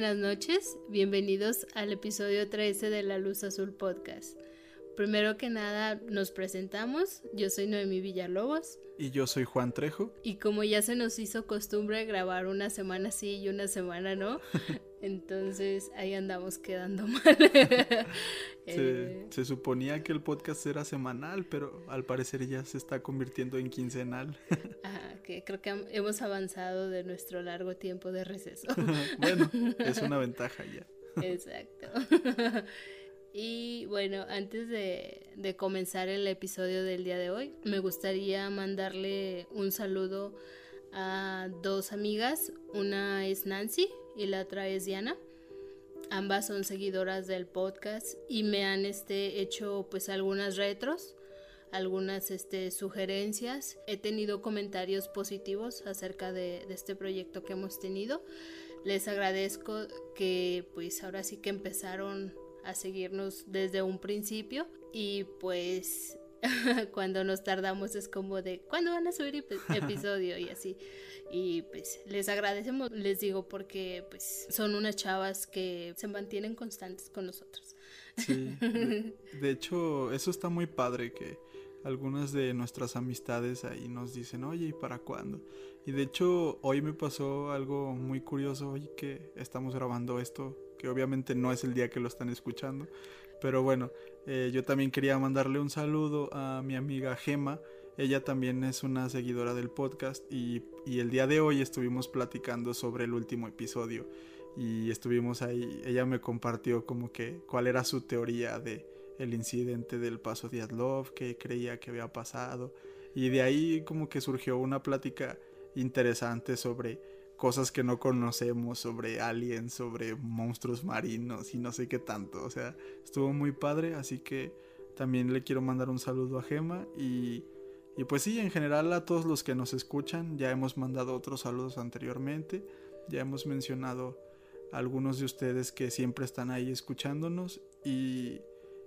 buenas noches, bienvenidos al episodio 13 de La Luz Azul Podcast. Primero que nada nos presentamos, yo soy Noemí Villalobos Y yo soy Juan Trejo. y como ya se nos hizo costumbre grabar una semana sí y una semana no, entonces ahí andamos quedando mal. Eh, Se, se suponía que el podcast era semanal, pero al parecer ya se está convirtiendo en quincenal. ajá, que creo que hemos avanzado de nuestro largo tiempo de receso. bueno, es una ventaja ya. Exacto. Y bueno, antes de, de comenzar el episodio del día de hoy, me gustaría mandarle un saludo a dos amigas. Una es Nancy y la otra es Diana. Ambas son seguidoras del podcast y me han este, hecho pues algunas retros, algunas este, sugerencias. He tenido comentarios positivos acerca de, de este proyecto que hemos tenido. Les agradezco que pues ahora sí que empezaron a seguirnos desde un principio y pues cuando nos tardamos es como de ¿cuándo van a subir ep- episodio? y así. Y pues les agradecemos, les digo, porque pues son unas chavas que se mantienen constantes con nosotros. Sí. De, de hecho, eso está muy padre que algunas de nuestras amistades ahí nos dicen, oye, ¿y para cuándo? Y de hecho, hoy me pasó algo muy curioso, hoy que estamos grabando esto, que obviamente no es el día que lo están escuchando, pero bueno, eh, yo también quería mandarle un saludo a mi amiga Gema. Ella también es una seguidora del podcast y, y el día de hoy estuvimos platicando sobre el último episodio y estuvimos ahí, ella me compartió como que cuál era su teoría de el incidente del paso de Adlov, que creía que había pasado y de ahí como que surgió una plática interesante sobre cosas que no conocemos, sobre aliens, sobre monstruos marinos y no sé qué tanto, o sea, estuvo muy padre, así que también le quiero mandar un saludo a Gema y y pues sí, en general a todos los que nos escuchan, ya hemos mandado otros saludos anteriormente, ya hemos mencionado a algunos de ustedes que siempre están ahí escuchándonos y,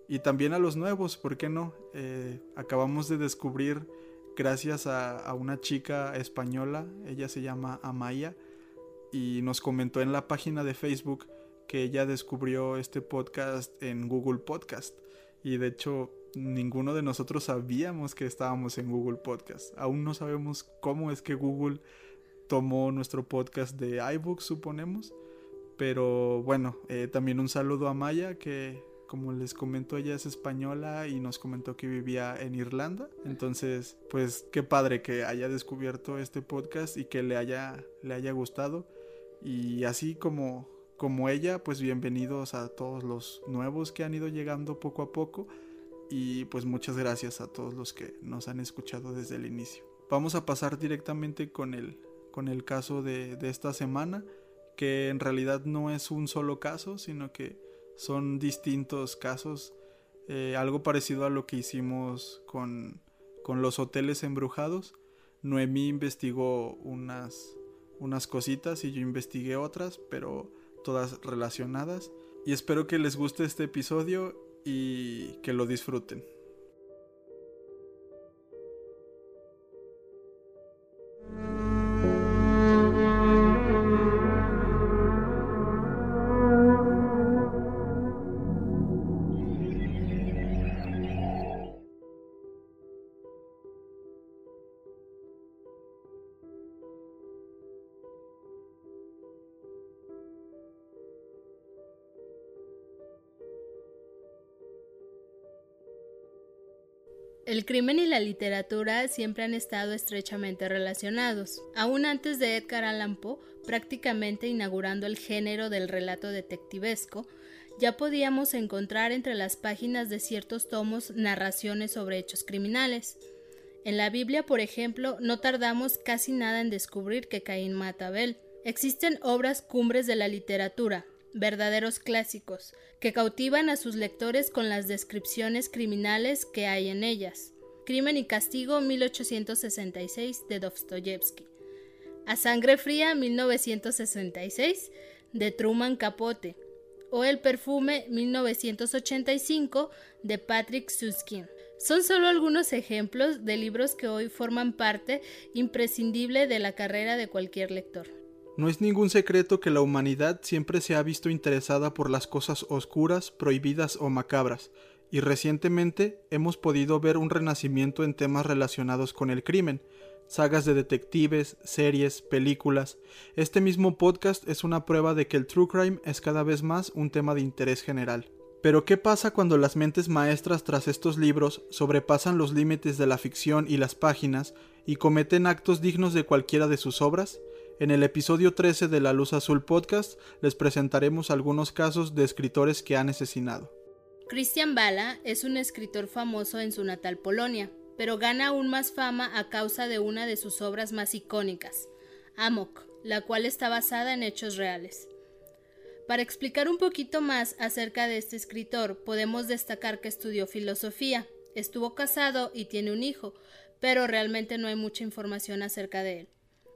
y también a los nuevos, ¿por qué no? Eh, acabamos de descubrir, gracias a, una chica española, ella se llama Amaya, y nos comentó en la página de Facebook que ella descubrió este podcast en Google Podcast. Y de hecho, ninguno de nosotros sabíamos que estábamos en Google Podcast. Aún no sabemos cómo es que Google tomó nuestro podcast de iBooks, suponemos. Pero bueno, eh, también un saludo a Maya, que como les comentó, ella es española y nos comentó que vivía en Irlanda. Entonces, pues qué padre que haya descubierto este podcast y que le haya, le haya gustado. Y así como, como ella, pues bienvenidos a todos los nuevos que han ido llegando poco a poco. Y pues muchas gracias a todos los que nos han escuchado desde el inicio. Vamos a pasar directamente con el, con el caso de, de esta semana, que en realidad no es un solo caso, sino que son distintos casos eh, algo parecido a lo que hicimos con, con los hoteles embrujados. Noemí investigó unas, unas cositas y yo investigué otras, pero todas relacionadas. Y espero que les guste este episodio y que lo disfruten. El crimen y la literatura siempre han estado estrechamente relacionados. Aún antes de Edgar Allan Poe, prácticamente inaugurando el género del relato detectivesco, ya podíamos encontrar entre las páginas de ciertos tomos narraciones sobre hechos criminales. En la Biblia, por ejemplo, no tardamos casi nada en descubrir que Caín mata a Abel. Existen obras cumbres de la literatura, verdaderos clásicos, que cautivan a sus lectores con las descripciones criminales que hay en ellas. Crimen y Castigo 1866 de Dostoyevsky. A Sangre Fría 1966 de Truman Capote. O El Perfume 1985 de Patrick Susskind. Son solo algunos ejemplos de libros que hoy forman parte imprescindible de la carrera de cualquier lector. No es ningún secreto que la humanidad siempre se ha visto interesada por las cosas oscuras, prohibidas o macabras, y recientemente hemos podido ver un renacimiento en temas relacionados con el crimen, sagas de detectives, series, películas. Este mismo podcast es una prueba de que el true crime es cada vez más un tema de interés general. Pero ¿qué pasa cuando las mentes maestras tras estos libros sobrepasan los límites de la ficción y las páginas y cometen actos dignos de cualquiera de sus obras? En el episodio 13 de La Luz Azul Podcast les presentaremos algunos casos de escritores que han asesinado. Christian Bala es un escritor famoso en su natal Polonia, pero gana aún más fama a causa de una de sus obras más icónicas, Amok, la cual está basada en hechos reales. Para explicar un poquito más acerca de este escritor, podemos destacar que estudió filosofía, estuvo casado y tiene un hijo, pero realmente no hay mucha información acerca de él.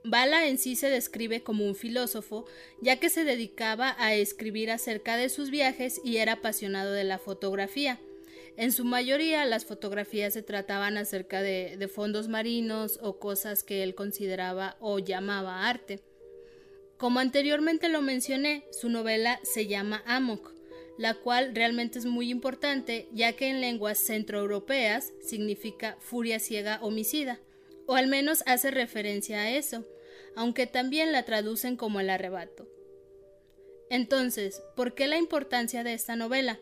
Bala en sí se describe como un filósofo, ya que se dedicaba a escribir acerca de sus viajes y era apasionado de la fotografía. En su mayoría las fotografías se trataban acerca de, de fondos marinos o cosas que él consideraba o llamaba arte. Como anteriormente lo mencioné, su novela se llama Amok, la cual realmente es muy importante ya que en lenguas centroeuropeas significa furia ciega homicida, o al menos hace referencia a eso aunque también la traducen como el arrebato. Entonces, ¿por qué la importancia de esta novela?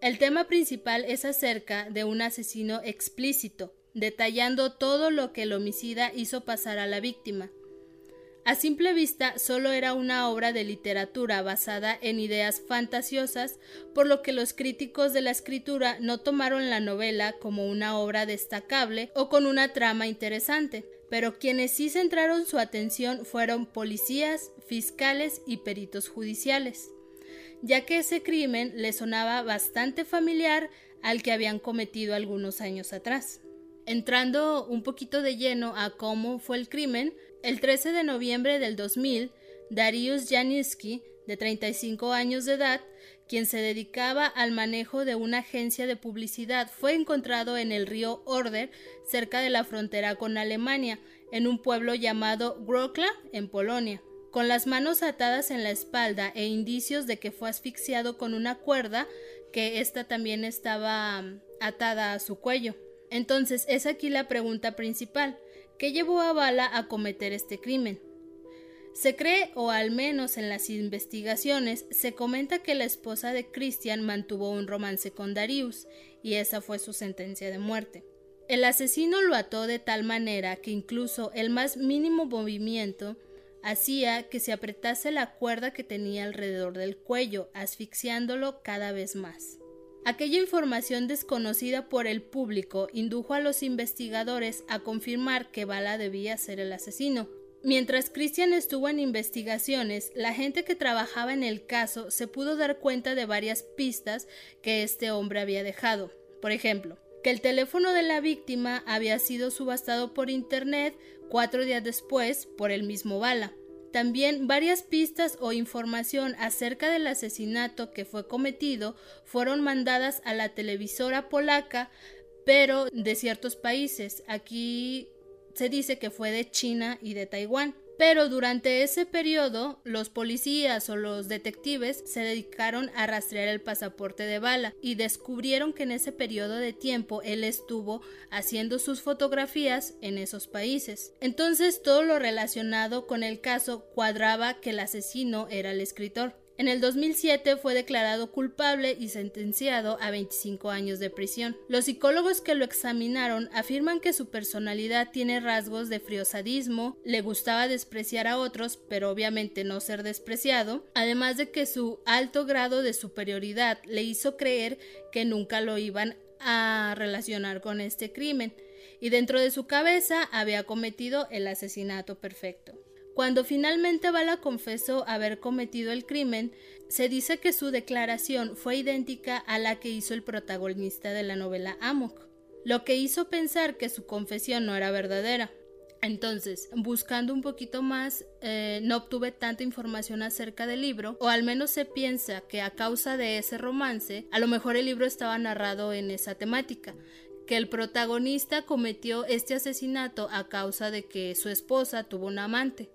El tema principal es acerca de un asesino explícito, detallando todo lo que el homicida hizo pasar a la víctima. A simple vista solo era una obra de literatura basada en ideas fantasiosas, por lo que los críticos de la escritura no tomaron la novela como una obra destacable o con una trama interesante pero quienes sí centraron su atención fueron policías, fiscales y peritos judiciales, ya que ese crimen le sonaba bastante familiar al que habían cometido algunos años atrás. Entrando un poquito de lleno a cómo fue el crimen, el 13 de noviembre del 2000, Darius Janiski, de 35 años de edad, quien se dedicaba al manejo de una agencia de publicidad, fue encontrado en el río Order, cerca de la frontera con Alemania, en un pueblo llamado Grokla, en Polonia, con las manos atadas en la espalda e indicios de que fue asfixiado con una cuerda que ésta también estaba mm, atada a su cuello. Entonces es aquí la pregunta principal. ¿Qué llevó a Bala a cometer este crimen? Se cree, o al menos en las investigaciones, se comenta que la esposa de Christian mantuvo un romance con Darius, y esa fue su sentencia de muerte. El asesino lo ató de tal manera que incluso el más mínimo movimiento hacía que se apretase la cuerda que tenía alrededor del cuello, asfixiándolo cada vez más. Aquella información desconocida por el público indujo a los investigadores a confirmar que Bala debía ser el asesino, Mientras Christian estuvo en investigaciones, la gente que trabajaba en el caso se pudo dar cuenta de varias pistas que este hombre había dejado. Por ejemplo, que el teléfono de la víctima había sido subastado por internet cuatro días después por el mismo Bala. También varias pistas o información acerca del asesinato que fue cometido fueron mandadas a la televisora polaca, pero de ciertos países. Aquí se dice que fue de China y de Taiwán. Pero durante ese periodo, los policías o los detectives se dedicaron a rastrear el pasaporte de Bala y descubrieron que en ese periodo de tiempo él estuvo haciendo sus fotografías en esos países. Entonces todo lo relacionado con el caso cuadraba que el asesino era el escritor. En el 2007 fue declarado culpable y sentenciado a 25 años de prisión. Los psicólogos que lo examinaron afirman que su personalidad tiene rasgos de friosadismo, le gustaba despreciar a otros, pero obviamente no ser despreciado, además de que su alto grado de superioridad le hizo creer que nunca lo iban a relacionar con este crimen, y dentro de su cabeza había cometido el asesinato perfecto. Cuando finalmente Bala confesó haber cometido el crimen, se dice que su declaración fue idéntica a la que hizo el protagonista de la novela Amok, lo que hizo pensar que su confesión no era verdadera. Entonces, buscando un poquito más, eh, no obtuve tanta información acerca del libro, o al menos se piensa que a causa de ese romance, a lo mejor el libro estaba narrado en esa temática, que el protagonista cometió este asesinato a causa de que su esposa tuvo un amante.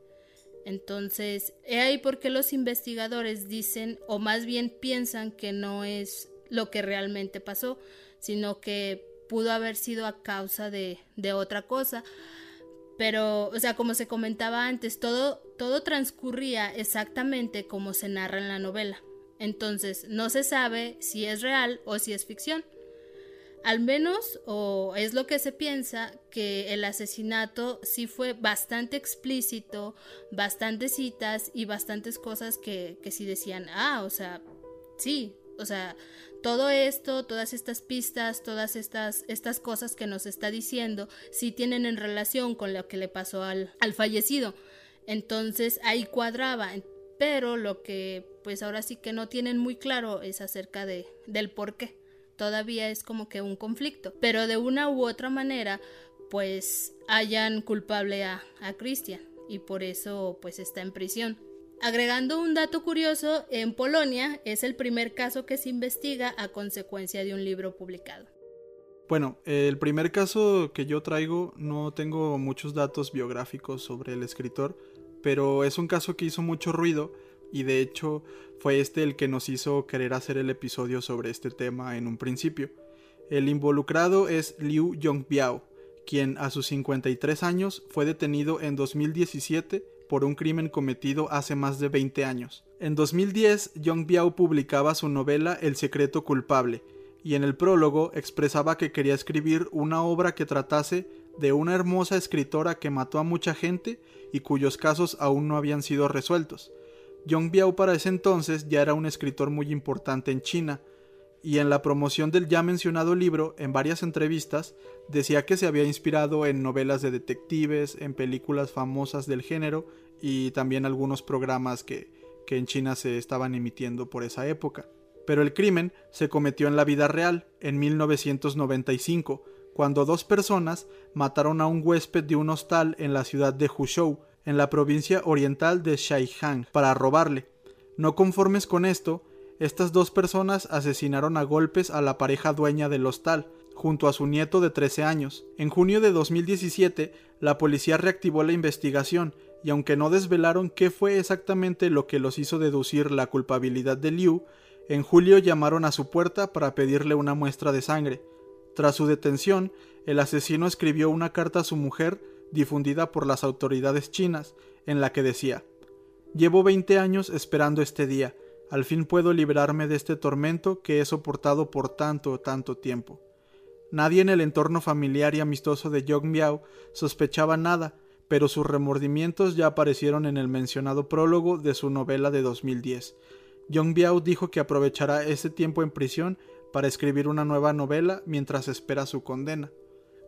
Entonces, he ahí por qué los investigadores dicen, o más bien piensan que no es lo que realmente pasó, sino que pudo haber sido a causa de, de otra cosa. Pero, o sea, como se comentaba antes, todo, todo transcurría exactamente como se narra en la novela. Entonces, no se sabe si es real o si es ficción. Al menos, o es lo que se piensa, que el asesinato sí fue bastante explícito, bastantes citas y bastantes cosas que, que sí decían, ah, o sea, sí, o sea, todo esto, todas estas pistas, todas estas, estas cosas que nos está diciendo, sí tienen en relación con lo que le pasó al, al fallecido. Entonces ahí cuadraba, pero lo que pues ahora sí que no tienen muy claro es acerca de, del por qué todavía es como que un conflicto. Pero de una u otra manera, pues hayan culpable a, a Christian y por eso pues está en prisión. Agregando un dato curioso, en Polonia es el primer caso que se investiga a consecuencia de un libro publicado. Bueno, el primer caso que yo traigo no tengo muchos datos biográficos sobre el escritor, pero es un caso que hizo mucho ruido y de hecho fue este el que nos hizo querer hacer el episodio sobre este tema en un principio. El involucrado es Liu Yongbiao, quien a sus 53 años fue detenido en 2017 por un crimen cometido hace más de 20 años. En 2010, Yongbiao publicaba su novela El secreto culpable, y en el prólogo expresaba que quería escribir una obra que tratase de una hermosa escritora que mató a mucha gente y cuyos casos aún no habían sido resueltos. Yong Biao para ese entonces ya era un escritor muy importante en China, y en la promoción del ya mencionado libro, en varias entrevistas, decía que se había inspirado en novelas de detectives, en películas famosas del género y también algunos programas que, que en China se estaban emitiendo por esa época. Pero el crimen se cometió en la vida real, en 1995, cuando dos personas mataron a un huésped de un hostal en la ciudad de Huzhou, en la provincia oriental de Shaihang para robarle. No conformes con esto, estas dos personas asesinaron a golpes a la pareja dueña del hostal, junto a su nieto de 13 años. En junio de 2017, la policía reactivó la investigación y aunque no desvelaron qué fue exactamente lo que los hizo deducir la culpabilidad de Liu, en julio llamaron a su puerta para pedirle una muestra de sangre. Tras su detención, el asesino escribió una carta a su mujer difundida por las autoridades chinas, en la que decía Llevo veinte años esperando este día, al fin puedo librarme de este tormento que he soportado por tanto, tanto tiempo. Nadie en el entorno familiar y amistoso de Yong Miao sospechaba nada, pero sus remordimientos ya aparecieron en el mencionado prólogo de su novela de 2010. Yong Biao dijo que aprovechará ese tiempo en prisión para escribir una nueva novela mientras espera su condena.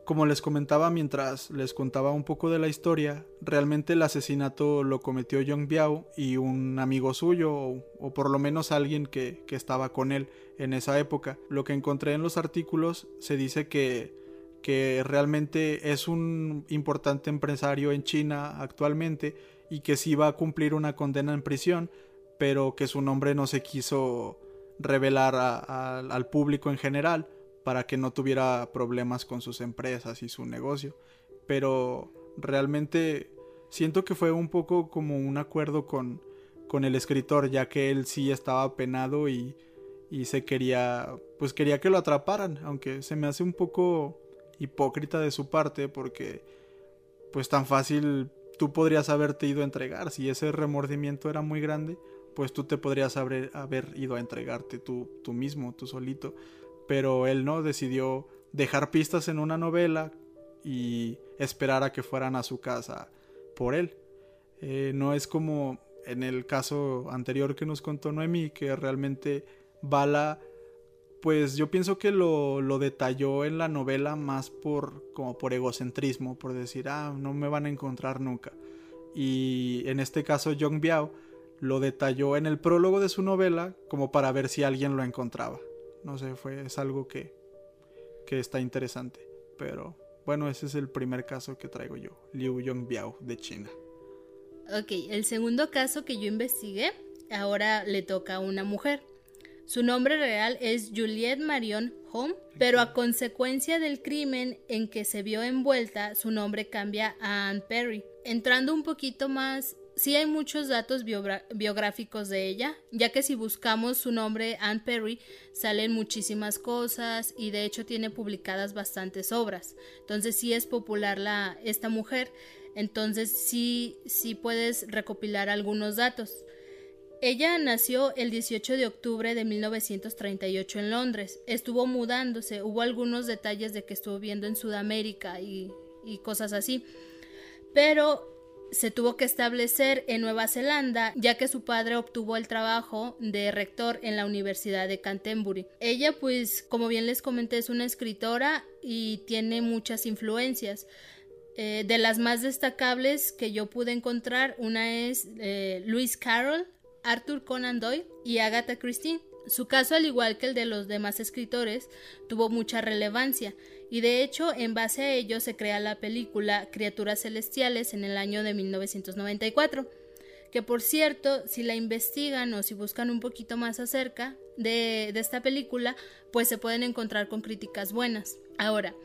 Como les comentaba mientras les contaba un poco de la historia, realmente el asesinato lo cometió Young Biao y un amigo suyo, o, por lo menos alguien que, que, estaba con él en esa época. Lo que encontré en los artículos se dice que, que realmente es un importante empresario en China actualmente y que sí va a cumplir una condena en prisión, pero que su nombre no se quiso revelar al público en general para que no tuviera problemas con sus empresas y su negocio. Pero realmente siento que fue un poco como un acuerdo con, con el escritor, ya que él sí estaba penado y, y se quería, pues quería que lo atraparan, aunque se me hace un poco hipócrita de su parte porque pues tan fácil tú podrías haberte ido a entregar, si ese remordimiento era muy grande, pues tú te podrías haber, haber ido a entregarte tú, tú mismo, tú solito pero él no decidió dejar pistas en una novela y esperar a que fueran a su casa por él. Eh, no es como en el caso anterior que nos contó Noemí, que realmente Bala, pues yo pienso que lo, lo, detalló en la novela más por como por egocentrismo, por decir, ah, no me van a encontrar nunca. Y en este caso Jong Biao lo detalló en el prólogo de su novela como para ver si alguien lo encontraba. No sé, fue, es algo que, que está interesante. Pero bueno, ese es el primer caso que traigo yo, Liu Yongbiao de China. Ok, el segundo caso que yo investigué, ahora le toca a una mujer. Su nombre real es Juliette Marion Home, pero a consecuencia del crimen en que se vio envuelta, su nombre cambia a Anne Perry. Entrando un poquito más sí hay muchos datos biográficos de ella, ya que si buscamos su nombre, Anne Perry, salen muchísimas cosas y de hecho tiene publicadas bastantes obras. Entonces sí es popular la, esta mujer, entonces sí, sí puedes recopilar algunos datos. Ella nació el 18 de octubre de 1938 en Londres. Estuvo mudándose, hubo algunos detalles de que estuvo viendo en Sudamérica y, y cosas así. Pero se tuvo que establecer en Nueva Zelanda ya que su padre obtuvo el trabajo de rector en la Universidad de Canterbury. Ella pues como bien les comenté es una escritora y tiene muchas influencias. Eh, de las más destacables que yo pude encontrar, una es eh, Lewis Carroll, Arthur Conan Doyle y Agatha Christie. Su caso, al igual que el de los demás escritores, tuvo mucha relevancia y de hecho en base a ello se crea la película Criaturas Celestiales en el año de 1994, que por cierto, si la investigan o si buscan un poquito más acerca de, esta película, pues se pueden encontrar con críticas buenas. Ahora,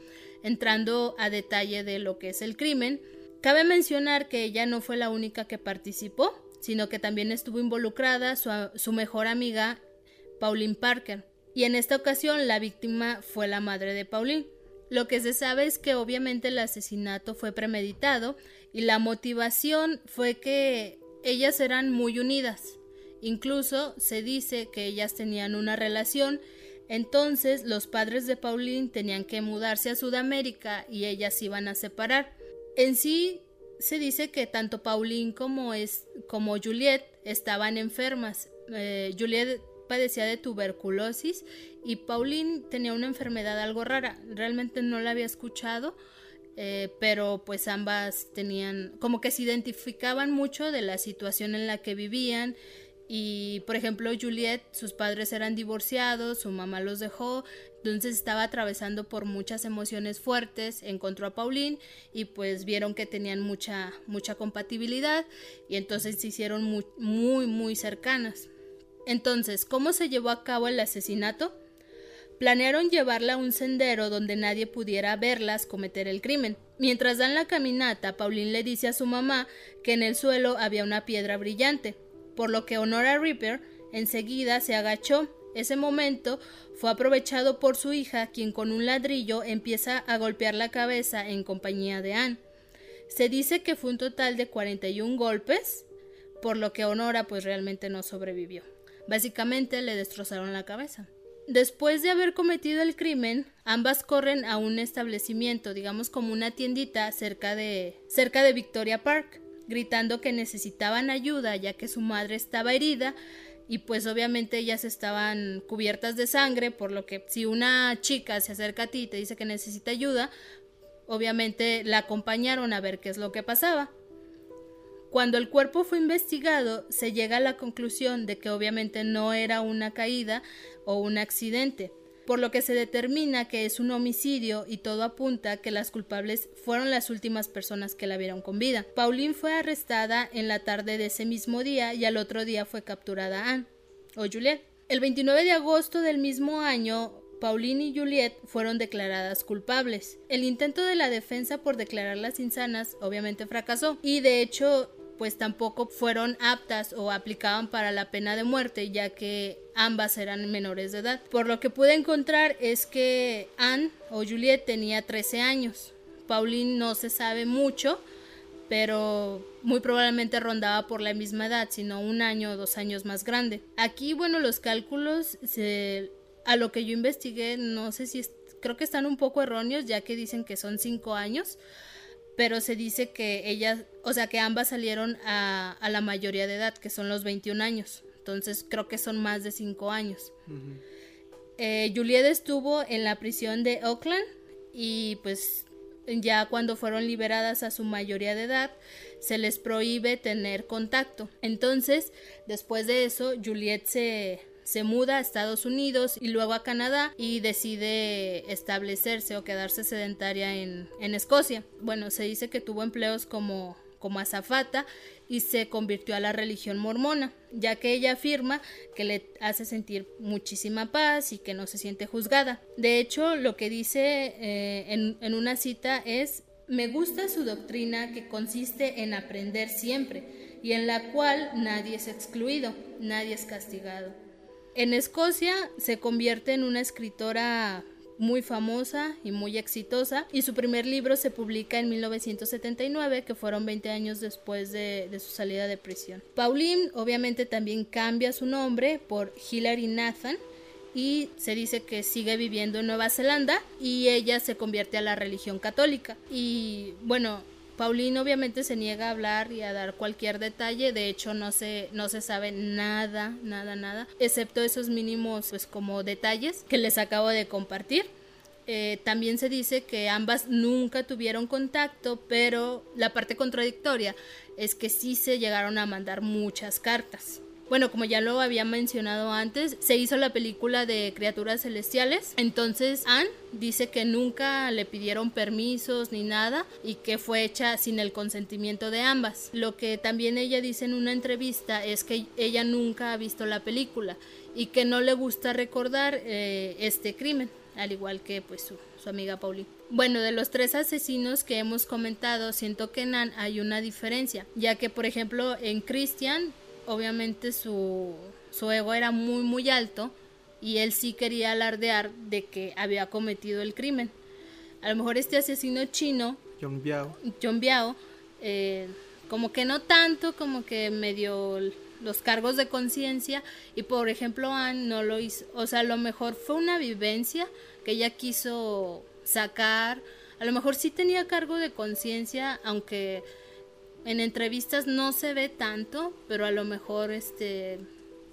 entrando a detalle de lo que es el crimen, cabe mencionar que ella no fue la única que participó, sino que también estuvo involucrada su, su mejor amiga Pauline Parker, y en esta ocasión la víctima fue la madre de Pauline. Lo que se sabe es que obviamente el asesinato fue premeditado y la motivación fue que ellas eran muy unidas. Incluso se dice que ellas tenían una relación, entonces los padres de Pauline tenían que mudarse a Sudamérica y ellas iban a separar. En sí se dice que tanto Pauline como, es, como Juliet estaban enfermas. Eh, padecía de tuberculosis y Pauline tenía una enfermedad algo rara. Realmente no la había escuchado, eh, pero pues ambas tenían, como que se identificaban mucho de la situación en la que vivían. Y por ejemplo, Juliet, sus padres eran divorciados, su mamá los dejó, entonces estaba atravesando por muchas emociones fuertes, encontró a Pauline y pues vieron que tenían mucha, mucha compatibilidad y entonces se hicieron muy, muy, muy cercanas. Entonces, ¿cómo se llevó a cabo el asesinato? Planearon llevarla a un sendero donde nadie pudiera verlas cometer el crimen. Mientras dan la caminata, Pauline le dice a su mamá que en el suelo había una piedra brillante, por lo que Honora Ripper enseguida se agachó. Ese momento fue aprovechado por su hija, quien con un ladrillo empieza a golpear la cabeza en compañía de Anne. Se dice que fue un total de 41 golpes, por lo que Honora pues realmente no sobrevivió. Básicamente le destrozaron la cabeza. Después de haber cometido el crimen, ambas corren a un establecimiento, digamos como una tiendita cerca de cerca de Victoria Park, gritando que necesitaban ayuda ya que su madre estaba herida y pues obviamente ellas estaban cubiertas de sangre, por lo que si una chica se acerca a ti y te dice que necesita ayuda, obviamente la acompañaron a ver qué es lo que pasaba. Cuando el cuerpo fue investigado, se llega a la conclusión de que obviamente no era una caída o un accidente, por lo que se determina que es un homicidio y todo apunta que las culpables fueron las últimas personas que la vieron con vida. Pauline fue arrestada en la tarde de ese mismo día y al otro día fue capturada Anne o Juliet. El 29 de agosto del mismo año, Pauline y Juliet fueron declaradas culpables. El intento de la defensa por declararlas insanas obviamente fracasó y de hecho pues tampoco fueron aptas o aplicaban para la pena de muerte, ya que ambas eran menores de edad. Por lo que pude encontrar es que Anne o Juliet tenía 13 años. Pauline no se sabe mucho, pero muy probablemente rondaba por la misma edad, sino un año o dos años más grande. Aquí, bueno, los cálculos, a lo que yo investigué, no sé si creo que están un poco erróneos, ya que dicen que son cinco años, pero se dice que ellas, o sea, que ambas salieron a, la mayoría de edad, que son los 21 años. Entonces creo que son más de 5 años. Eh, Juliet estuvo en la prisión de Oakland y pues ya cuando fueron liberadas a su mayoría de edad, se les prohíbe tener contacto. Entonces, después de eso, Juliet se, se muda a Estados Unidos y luego a Canadá y decide establecerse o quedarse sedentaria en, en Escocia. Bueno, se dice que tuvo empleos como, como azafata y se convirtió a la religión mormona, ya que ella afirma que le hace sentir muchísima paz y que no se siente juzgada. De hecho, lo que dice eh, en, en una cita es me gusta su doctrina que consiste en aprender siempre y en la cual nadie es excluido, nadie es castigado. En Escocia se convierte en una escritora muy famosa y muy exitosa y su primer libro se publica en 1979 que fueron 20 años después de, su salida de prisión. Pauline obviamente también cambia su nombre por Hilary Nathan y se dice que sigue viviendo en Nueva Zelanda y ella se convierte a la religión católica y bueno Pauline obviamente se niega a hablar y a dar cualquier detalle, de hecho no se, no se sabe nada, nada, nada, excepto esos mínimos pues como detalles que les acabo de compartir. Eh, también se dice que ambas nunca tuvieron contacto, pero la parte contradictoria es que sí se llegaron a mandar muchas cartas. Bueno, como ya lo había mencionado antes, se hizo la película de Criaturas Celestiales. Entonces Anne dice que nunca le pidieron permisos ni nada y que fue hecha sin el consentimiento de ambas. Lo que también ella dice en una entrevista es que ella nunca ha visto la película y que no le gusta recordar eh, este crimen, al igual que pues su, amiga Pauline. Bueno, de los tres asesinos que hemos comentado, siento que en Anne hay una diferencia, ya que por ejemplo en Christian obviamente su, su ego era muy muy alto y él sí quería alardear de que había cometido el crimen. A lo mejor este asesino chino, John Biao, John Biao eh, como que no tanto, como que medio los cargos de conciencia y por ejemplo Anne no lo hizo, o sea, a lo mejor fue una vivencia que ella quiso sacar, a lo mejor sí tenía cargo de conciencia, aunque en entrevistas no se ve tanto, pero a lo mejor este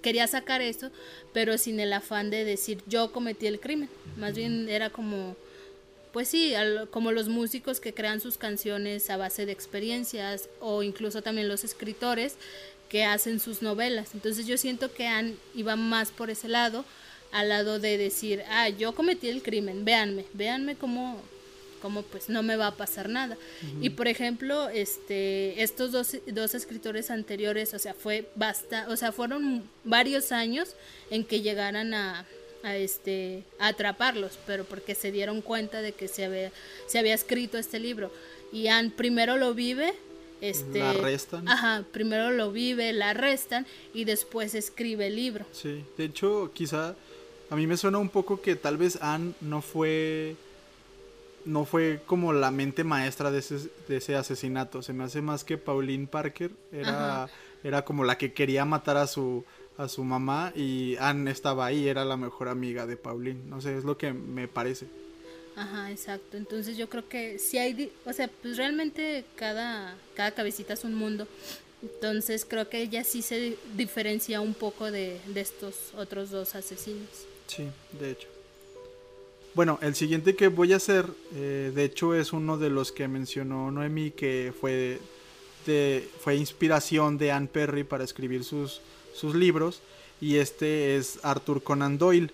quería sacar eso, pero sin el afán de decir yo cometí el crimen. Más bien era como pues sí, como los músicos que crean sus canciones a base de experiencias o incluso también los escritores que hacen sus novelas. Entonces yo siento que Anne iba más por ese lado, al lado de decir, ah, yo cometí el crimen, véanme, véanme cómo, como pues no me va a pasar nada. Y por ejemplo, este, estos dos, dos, escritores anteriores, o sea, fue basta, o sea, fueron varios años en que llegaran a, a este a atraparlos, pero porque se dieron cuenta de que se había, se había escrito este libro. Y Anne primero lo vive, este, la arrestan. Ajá, primero lo vive, la arrestan y después escribe el libro. Sí, de hecho, quizá a mí me suena un poco que tal vez Anne no fue no fue como la mente maestra de ese, de ese asesinato. Se me hace más que Pauline Parker era, era como la que quería matar a su, a su mamá y Anne estaba ahí, era la mejor amiga de Pauline. No sé, es lo que me parece. Ajá, exacto. Entonces yo creo que si hay, o sea, pues realmente cada, cada cabecita es un mundo. Entonces creo que ella sí se diferencia un poco de, de estos otros dos asesinos. Sí, de hecho. Bueno, el siguiente que voy a hacer, eh, de hecho, es uno de los que mencionó Noemi, que fue, de, fue inspiración de Anne Perry para escribir sus, sus libros, y este es Arthur Conan Doyle,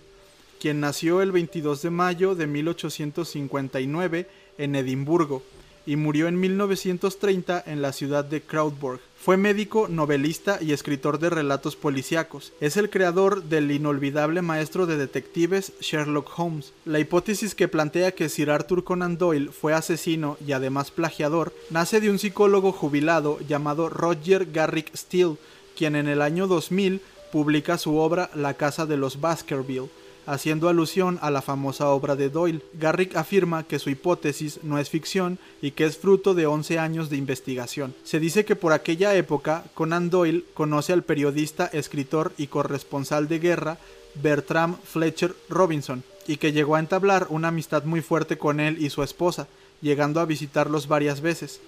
quien nació el 22 de mayo de 1859 en Edimburgo y murió en 1930 en la ciudad de Krautburg. Fue médico, novelista y escritor de relatos policíacos. Es el creador del inolvidable maestro de detectives Sherlock Holmes. La hipótesis que plantea que Sir Arthur Conan Doyle fue asesino y además plagiador nace de un psicólogo jubilado llamado Roger Garrick Steele, quien en el año 2000 publica su obra La Casa de los Baskerville haciendo alusión a la famosa obra de Doyle. Garrick afirma que su hipótesis no es ficción y que es fruto de 11 años de investigación. Se dice que por aquella época Conan Doyle conoce al periodista, escritor y corresponsal de guerra Bertram Fletcher Robinson y que llegó a entablar una amistad muy fuerte con él y su esposa, llegando a visitarlos varias veces.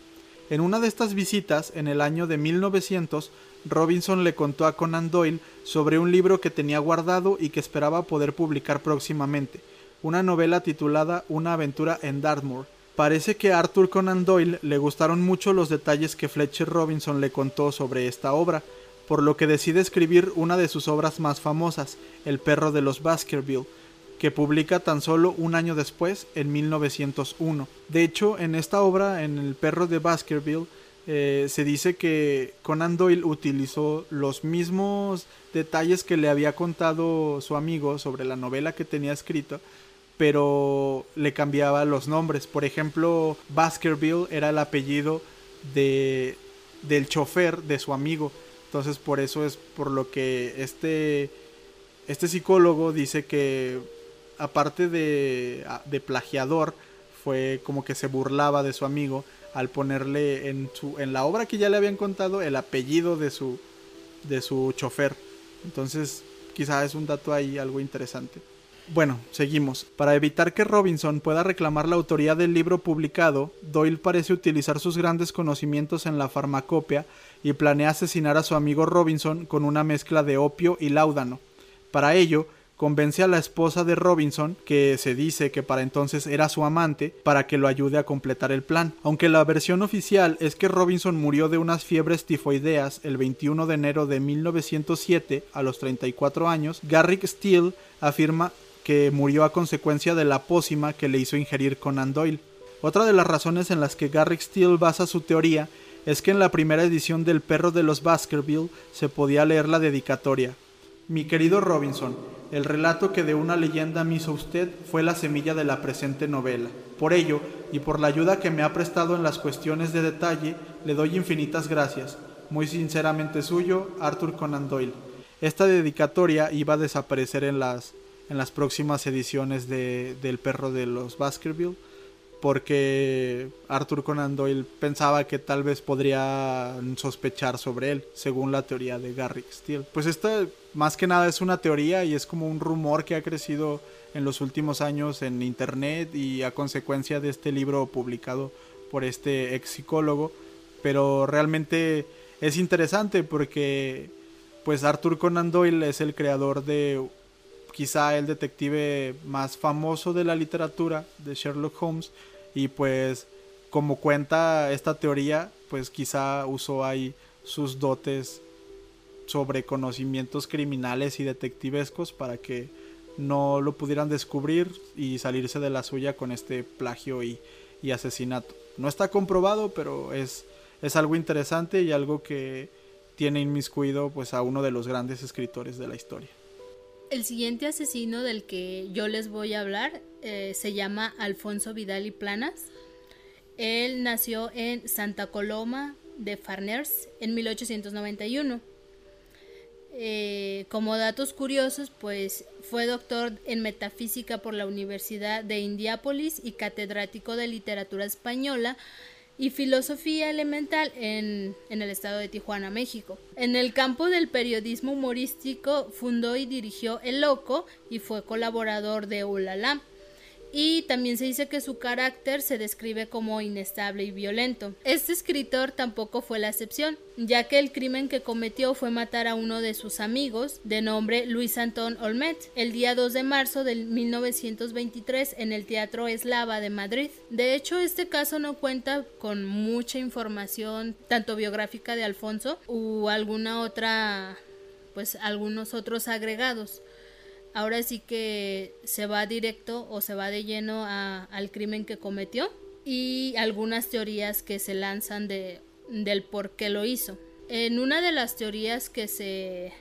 En una de estas visitas, en el año de 1900, Robinson le contó a Conan Doyle sobre un libro que tenía guardado y que esperaba poder publicar próximamente, una novela titulada Una aventura en Dartmoor. Parece que a Arthur Conan Doyle le gustaron mucho los detalles que Fletcher Robinson le contó sobre esta obra, por lo que decide escribir una de sus obras más famosas, El perro de los Baskerville, que publica tan solo un año después, en 1901. De hecho, en esta obra, en El perro de Baskerville, eh, se dice que Conan Doyle utilizó los mismos detalles que le había contado su amigo sobre la novela que tenía escrito, pero le cambiaba los nombres. Por ejemplo, Baskerville era el apellido de, del chofer de su amigo. Entonces por eso es por lo que este, este psicólogo dice que aparte de, de plagiador, fue como que se burlaba de su amigo al ponerle en, su, en la obra que ya le habían contado el apellido de su, de su chofer. Entonces, quizá es un dato ahí algo interesante. Bueno, seguimos. Para evitar que Robinson pueda reclamar la autoría del libro publicado, Doyle parece utilizar sus grandes conocimientos en la farmacopea y planea asesinar a su amigo Robinson con una mezcla de opio y láudano. Para ello, convence a la esposa de Robinson, que se dice que para entonces era su amante, para que lo ayude a completar el plan. Aunque la versión oficial es que Robinson murió de unas fiebres tifoideas el 21 de enero de 1907 a los 34 años, Garrick Steele afirma que murió a consecuencia de la pócima que le hizo ingerir Conan Doyle. Otra de las razones en las que Garrick Steele basa su teoría es que en la primera edición del Perro de los Baskerville se podía leer la dedicatoria. Mi querido Robinson, el relato que de una leyenda me hizo usted fue la semilla de la presente novela. Por ello, y por la ayuda que me ha prestado en las cuestiones de detalle, le doy infinitas gracias. Muy sinceramente suyo, Arthur Conan Doyle. Esta dedicatoria iba a desaparecer en las, en las próximas ediciones de, del perro de los Baskerville porque Arthur Conan Doyle pensaba que tal vez podría sospechar sobre él, según la teoría de Garrick Steele. Pues esta más que nada es una teoría y es como un rumor que ha crecido en los últimos años en internet y a consecuencia de este libro publicado por este ex psicólogo, pero realmente es interesante porque pues Arthur Conan Doyle es el creador de quizá el detective más famoso de la literatura de Sherlock Holmes. Y pues como cuenta esta teoría pues quizá usó ahí sus dotes sobre conocimientos criminales y detectivescos para que no lo pudieran descubrir y salirse de la suya con este plagio y, asesinato. No está comprobado, pero es, es algo interesante y algo que tiene inmiscuido pues a uno de los grandes escritores de la historia. El siguiente asesino del que yo les voy a hablar eh, se llama Alfonso Vidal y Planas. Él nació en Santa Coloma de Farners en 1891. Eh, como datos curiosos, pues fue doctor en metafísica por la Universidad de Indiápolis y catedrático de literatura española y filosofía elemental en, el estado de Tijuana, México. En el campo del periodismo humorístico fundó y dirigió El Loco y fue colaborador de Ulala. Y también se dice que su carácter se describe como inestable y violento. Este escritor tampoco fue la excepción, ya que el crimen que cometió fue matar a uno de sus amigos, de nombre Luis Antón Olmet, el día 2 de marzo de 1923 en el Teatro Eslava de Madrid. De hecho, este caso no cuenta con mucha información, tanto biográfica de Alfonso u alguna otra, pues algunos otros agregados ahora sí que se va directo o se va de lleno al crimen que cometió y algunas teorías que se lanzan de, del por qué lo hizo. En una de las teorías que se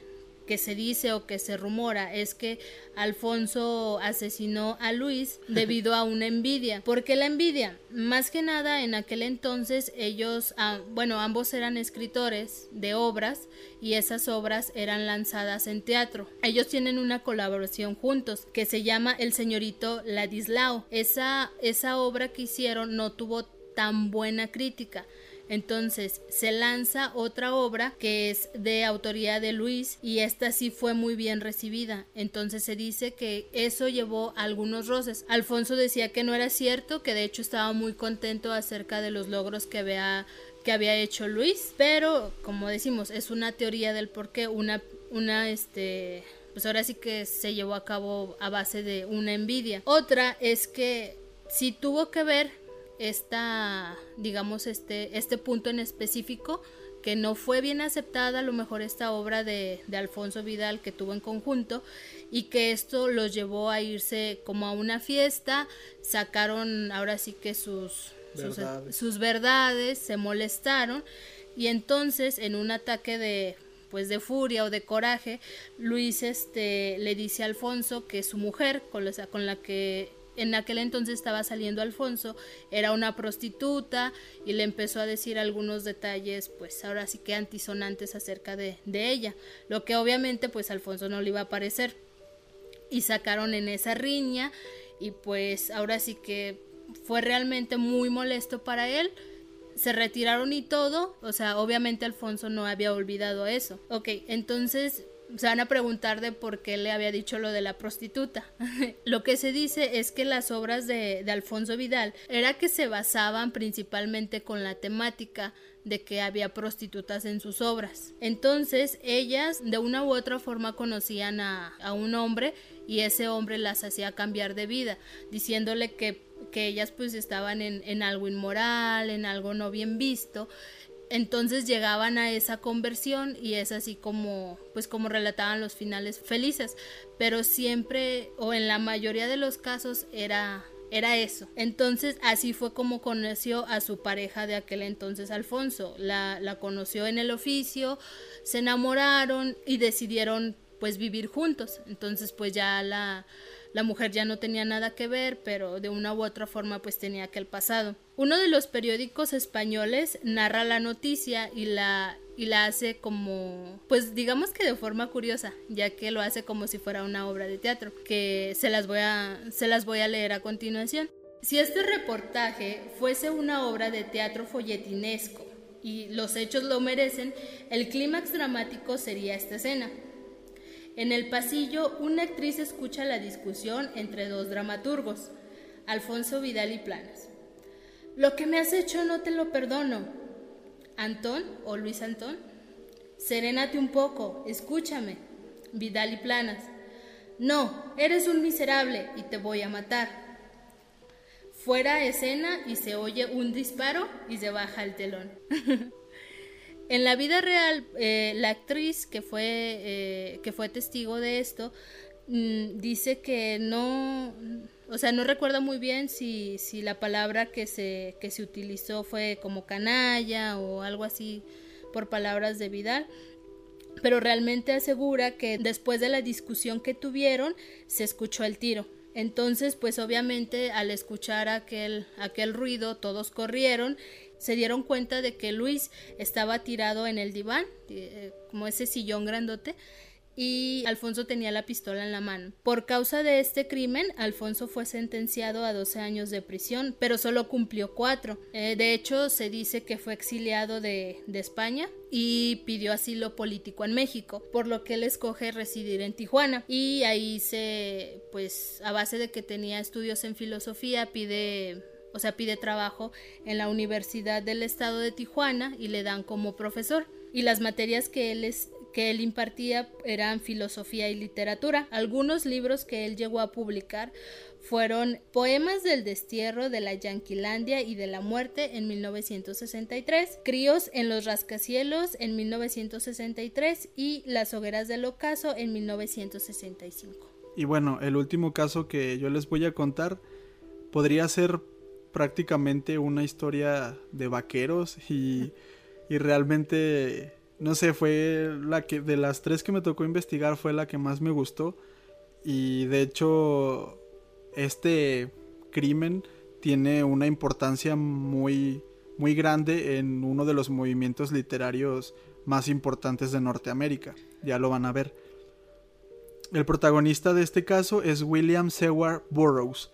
que se dice o que se rumora es que Alfonso asesinó a Luis debido a una envidia. ¿Por qué la envidia? Más que nada en aquel entonces ellos, ah, bueno, ambos eran escritores de obras y esas obras eran lanzadas en teatro. Ellos tienen una colaboración juntos que se llama El señorito Ladislao. Esa, esa obra que hicieron no tuvo tan buena crítica entonces se lanza otra obra que es de autoría de Luis y esta sí fue muy bien recibida. Entonces se dice que eso llevó algunos roces. Alfonso decía que no era cierto, que de hecho estaba muy contento acerca de los logros que había que había hecho Luis, pero como decimos, es una teoría del por qué una una este pues ahora sí que se llevó a cabo a base de una envidia. Otra es que si tuvo que ver esta, digamos, este, este punto en específico que no fue bien aceptada a lo mejor esta obra de, de, Alfonso Vidal que tuvo en conjunto y que esto los llevó a irse como a una fiesta, sacaron ahora sí que sus verdades, sus, verdades se molestaron y entonces en un ataque de pues de furia o de coraje, Luis este le dice a Alfonso que su mujer con la, con la que en aquel entonces estaba saliendo Alfonso, era una prostituta y le empezó a decir algunos detalles, pues ahora sí que antisonantes acerca de, de ella, lo que obviamente pues Alfonso no le iba a parecer. Y sacaron en esa riña y pues ahora sí que fue realmente muy molesto para él se retiraron y todo, o sea, obviamente Alfonso no había olvidado eso. Ok, entonces se van a preguntar de por qué le había dicho lo de la prostituta. lo que se dice es que las obras de, de, Alfonso Vidal era que se basaban principalmente con la temática de que había prostitutas en sus obras. Entonces ellas de una u otra forma conocían a, a un hombre y ese hombre las hacía cambiar de vida, diciéndole que, que ellas pues estaban en, en algo inmoral, en algo no bien visto entonces llegaban a esa conversión y es así como pues como relataban los finales felices. Pero siempre o en la mayoría de los casos era era eso. Entonces así fue como conoció a su pareja de aquel entonces Alfonso. La, la conoció en el oficio se enamoraron y decidieron pues vivir juntos. Entonces pues ya la la mujer ya no tenía nada que ver, pero de una u otra forma pues tenía aquel pasado. Uno de los periódicos españoles narra la noticia y la y la hace como pues digamos que de forma curiosa, ya que lo hace como si fuera una obra de teatro, que se las voy a se las voy a leer a continuación. Si este reportaje fuese una obra de teatro folletinesco y los hechos lo merecen, el clímax dramático sería esta escena. En el pasillo, una actriz escucha la discusión entre dos dramaturgos, Alfonso Vidal y Planas. Lo que me has hecho no te lo perdono. Antón o Luis Antón, serénate un poco, escúchame. Vidal y Planas. No, eres un miserable y te voy a matar. Fuera escena y se oye un disparo y se baja el telón. En la vida real, eh, la actriz que fue, eh, que fue testigo de esto mm, dice que no, o sea, no recuerda muy bien si, si la palabra que se, que se utilizó fue como canalla o algo así por palabras de Vidal, pero realmente asegura que después de la discusión que tuvieron se escuchó el tiro. Entonces, pues obviamente al escuchar aquel, aquel ruido todos corrieron se dieron cuenta de que Luis estaba tirado en el diván, eh, como ese sillón grandote, y Alfonso tenía la pistola en la mano. Por causa de este crimen, Alfonso fue sentenciado a 12 años de prisión, pero solo cumplió 4. Eh, de hecho, se dice que fue exiliado de, España y pidió asilo político en México, por lo que él escoge residir en Tijuana y ahí se, pues a base de que tenía estudios en filosofía, pide o sea, pide trabajo en la Universidad del Estado de Tijuana y le dan como profesor. Y las materias que él, es, que él impartía eran filosofía y literatura. Algunos libros que él llegó a publicar fueron Poemas del Destierro de la Yanquilandia y de la Muerte en 1963, Críos en los Rascacielos en 1963 y Las Hogueras del Ocaso en 1965. Y bueno, el último caso que yo les voy a contar podría ser prácticamente una historia de vaqueros y, y realmente no sé, fue la que de las tres que me tocó investigar fue la que más me gustó y de hecho este crimen tiene una importancia muy muy grande en uno de los movimientos literarios más importantes de Norteamérica, ya lo van a ver. El protagonista de este caso es William Seward Burroughs,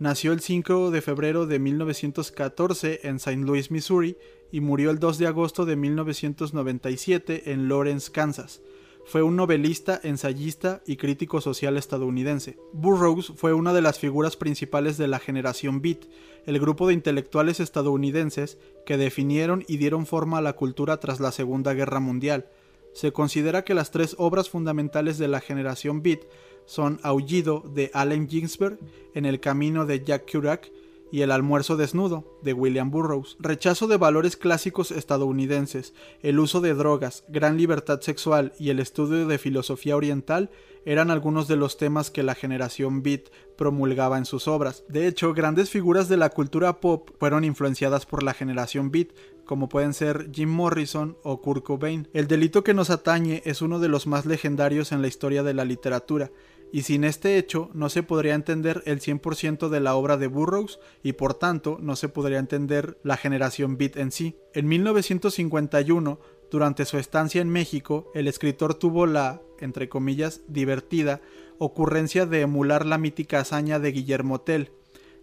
Nació el 5 de febrero de 1914 en St. Louis, Missouri, y murió el 2 de agosto de 1997 en Lawrence, Kansas. Fue un novelista, ensayista y crítico social estadounidense. Burroughs fue una de las figuras principales de la generación Beat, el grupo de intelectuales estadounidenses que definieron y dieron forma a la cultura tras la Segunda Guerra Mundial. Se considera que las tres obras fundamentales de la generación Beat son Aullido de Allen Ginsberg, En el camino de Jack Kerouac y El almuerzo desnudo de William Burroughs. Rechazo de valores clásicos estadounidenses, el uso de drogas, gran libertad sexual y el estudio de filosofía oriental eran algunos de los temas que la generación Beat promulgaba en sus obras. De hecho, grandes figuras de la cultura pop fueron influenciadas por la generación Beat, como pueden ser Jim Morrison o Kurt Cobain. El delito que nos atañe es uno de los más legendarios en la historia de la literatura, y sin este hecho no se podría entender el 100% de la obra de Burroughs y por tanto no se podría entender la generación beat en sí. En 1951, durante su estancia en México, el escritor tuvo la, entre comillas, divertida ocurrencia de emular la mítica hazaña de Guillermo Tell.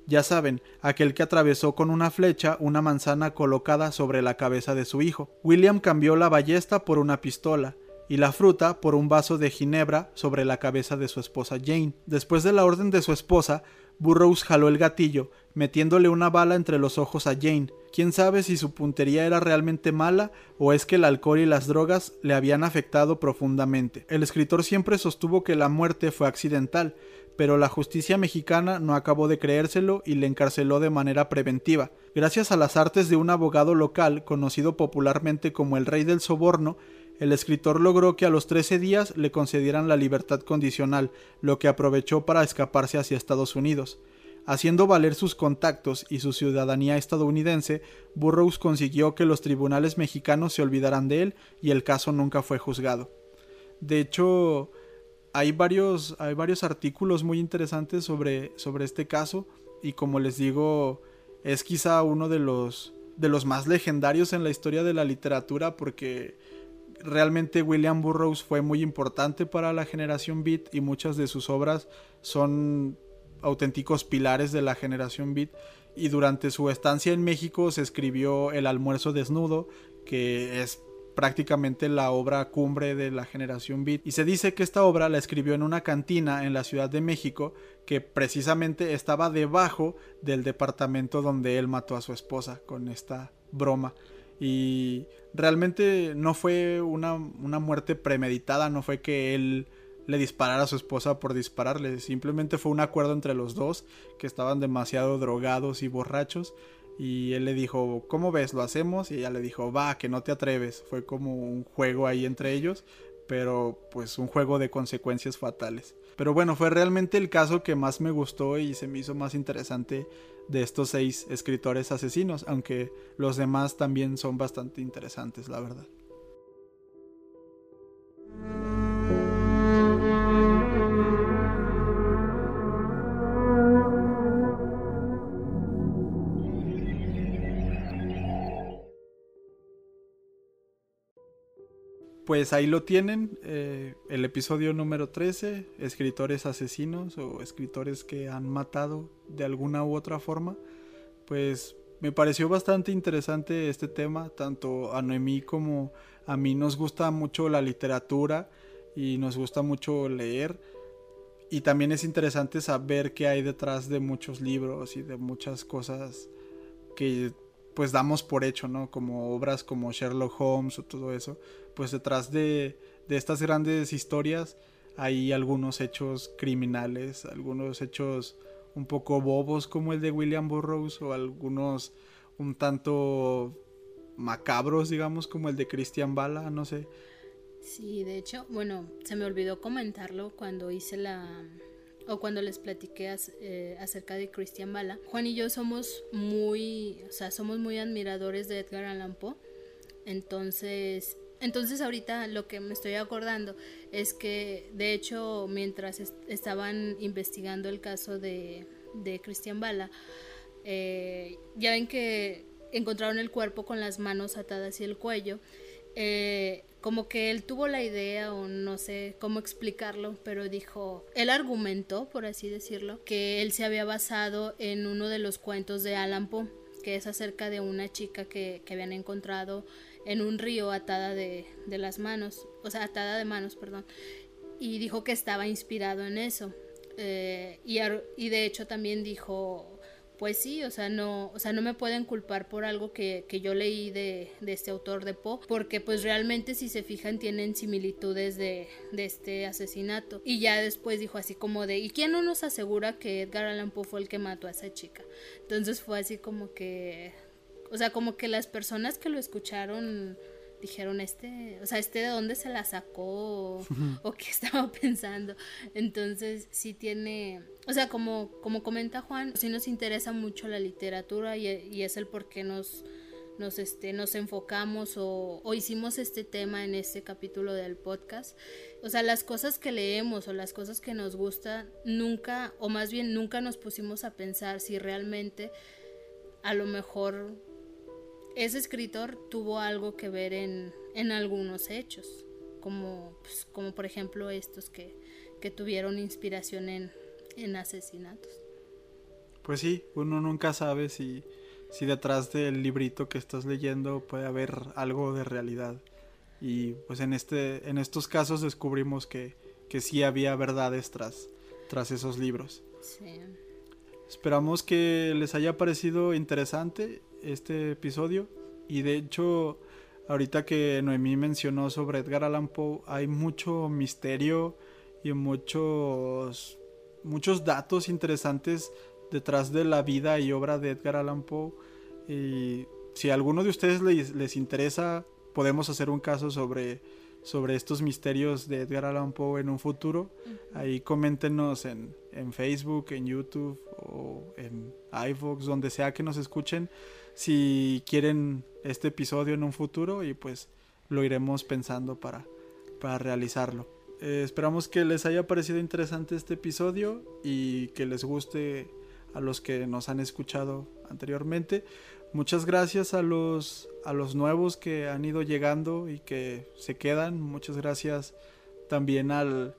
Ya saben, aquel que atravesó con una flecha una manzana colocada sobre la cabeza de su hijo. William cambió la ballesta por una pistola, y la fruta por un vaso de ginebra sobre la cabeza de su esposa Jane. Después de la orden de su esposa, Burroughs jaló el gatillo, metiéndole una bala entre los ojos a Jane. Quién sabe si su puntería era realmente mala o es que el alcohol y las drogas le habían afectado profundamente. El escritor siempre sostuvo que la muerte fue accidental, pero la justicia mexicana no acabó de creérselo y le encarceló de manera preventiva. Gracias a las artes de un abogado local, conocido popularmente como el Rey del Soborno, el escritor logró que a los 13 días le concedieran la libertad condicional, lo que aprovechó para escaparse hacia Estados Unidos. Haciendo valer sus contactos y su ciudadanía estadounidense, Burroughs consiguió que los tribunales mexicanos se olvidaran de él y el caso nunca fue juzgado. De hecho, hay varios, hay varios artículos muy interesantes sobre, sobre este caso y como les digo, es quizá uno de los, de los más legendarios en la historia de la literatura porque realmente William Burroughs fue muy importante para la generación Beat y muchas de sus obras son auténticos pilares de la generación Beat y durante su estancia en México se escribió El almuerzo desnudo, que es prácticamente la obra cumbre de la generación Beat. Y se dice que esta obra la escribió en una cantina en la Ciudad de México, que precisamente estaba debajo del departamento donde él mató a su esposa con esta broma. Y realmente no fue una, una, muerte premeditada, no fue que él le disparara a su esposa por dispararle, simplemente fue un acuerdo entre los dos que estaban demasiado drogados y borrachos. Y él le dijo, ¿cómo ves? ¿Lo hacemos? Y ella le dijo, va, que no te atreves. Fue como un juego ahí entre ellos, pero pues un juego de consecuencias fatales. Pero bueno, fue realmente el caso que más me gustó y se me hizo más interesante de estos seis escritores asesinos, aunque los demás también son bastante interesantes, la verdad. Pues ahí lo tienen, eh, el episodio número 13, escritores asesinos o escritores que han matado de alguna u otra forma. Pues me pareció bastante interesante este tema, tanto a Noemí como a mí nos gusta mucho la literatura y nos gusta mucho leer. Y también es interesante saber qué hay detrás de muchos libros y de muchas cosas que pues damos por hecho, ¿no? Como obras como Sherlock Holmes o todo eso. Pues detrás de, de estas grandes historias hay algunos hechos criminales, algunos hechos un poco bobos como el de William Burroughs o algunos un tanto macabros, digamos, como el de Christian Bala, no sé. Sí, de hecho, bueno, se me olvidó comentarlo cuando hice la o cuando les platiqué eh, acerca de Christian Bala. Juan y yo somos muy, o sea, somos muy admiradores de Edgar Allan Poe. Entonces, entonces ahorita lo que me estoy acordando es que de hecho mientras estaban investigando el caso de, de Christian Bala, eh, ya ven que encontraron el cuerpo con las manos atadas y el cuello. Eh, como que él tuvo la idea o no sé cómo explicarlo, pero dijo, él argumentó, por así decirlo, que él se había basado en uno de los cuentos de Alan Poe, que es acerca de una chica que, que habían encontrado en un río atada de, de las manos, o sea, atada de manos, perdón, y dijo que estaba inspirado en eso. Eh, y, y de hecho también dijo pues sí, o sea, no, o sea, no me pueden culpar por algo que, que yo leí de, de, este autor de Poe, porque pues realmente si se fijan tienen similitudes de, de, este asesinato. Y ya después dijo así como de, ¿y quién no nos asegura que Edgar Allan Poe fue el que mató a esa chica? Entonces fue así como que, o sea, como que las personas que lo escucharon dijeron, este, o sea, este de dónde se la sacó o, qué estaba pensando. Entonces, sí tiene, o sea, como, como comenta Juan, sí nos interesa mucho la literatura y, es el por qué nos, nos, este, nos enfocamos o, o, hicimos este tema en este capítulo del podcast. O sea, las cosas que leemos o las cosas que nos gustan, nunca, o más bien nunca nos pusimos a pensar si realmente a lo mejor ese escritor tuvo algo que ver en, en algunos hechos, como, pues, como por ejemplo estos que, que tuvieron inspiración en, en, asesinatos. Pues sí, uno nunca sabe si, si detrás del librito que estás leyendo puede haber algo de realidad. Y pues en, este, en estos casos descubrimos que, que sí había verdades tras, tras esos libros. Sí. Esperamos que les haya parecido interesante este episodio. Y de hecho, ahorita que Noemí mencionó sobre Edgar Allan Poe, hay mucho misterio y muchos, muchos datos interesantes detrás de la vida y obra de Edgar Allan Poe. Y si a alguno de ustedes les, les interesa, podemos hacer un caso sobre sobre estos misterios de Edgar Allan Poe en un futuro, ahí coméntenos en, en, Facebook, en YouTube o en iVoox, donde sea que nos escuchen, si quieren este episodio en un futuro y pues lo iremos pensando para, para realizarlo. Eh, esperamos que les haya parecido interesante este episodio y que les guste a los que nos han escuchado anteriormente. Muchas gracias a los, a los nuevos que han ido llegando y que se quedan. Muchas gracias también al,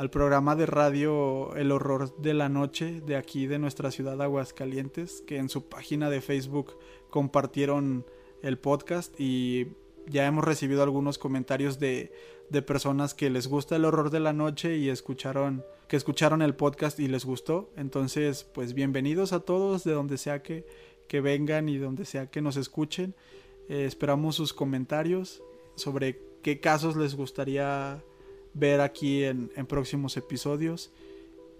al programa de radio El Horror de la Noche de aquí de nuestra ciudad Aguascalientes, que en su página de Facebook compartieron el podcast y ya hemos recibido algunos comentarios de, de personas que les gusta el horror de la noche y escucharon que escucharon el podcast y les gustó. Entonces, pues bienvenidos a todos de donde sea que que vengan y donde sea que nos escuchen. Eh, esperamos sus comentarios sobre qué casos les gustaría ver aquí en, próximos episodios.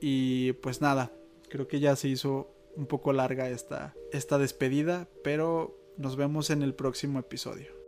Y pues nada, creo que ya se hizo un poco larga esta, esta despedida, pero nos vemos en el próximo episodio.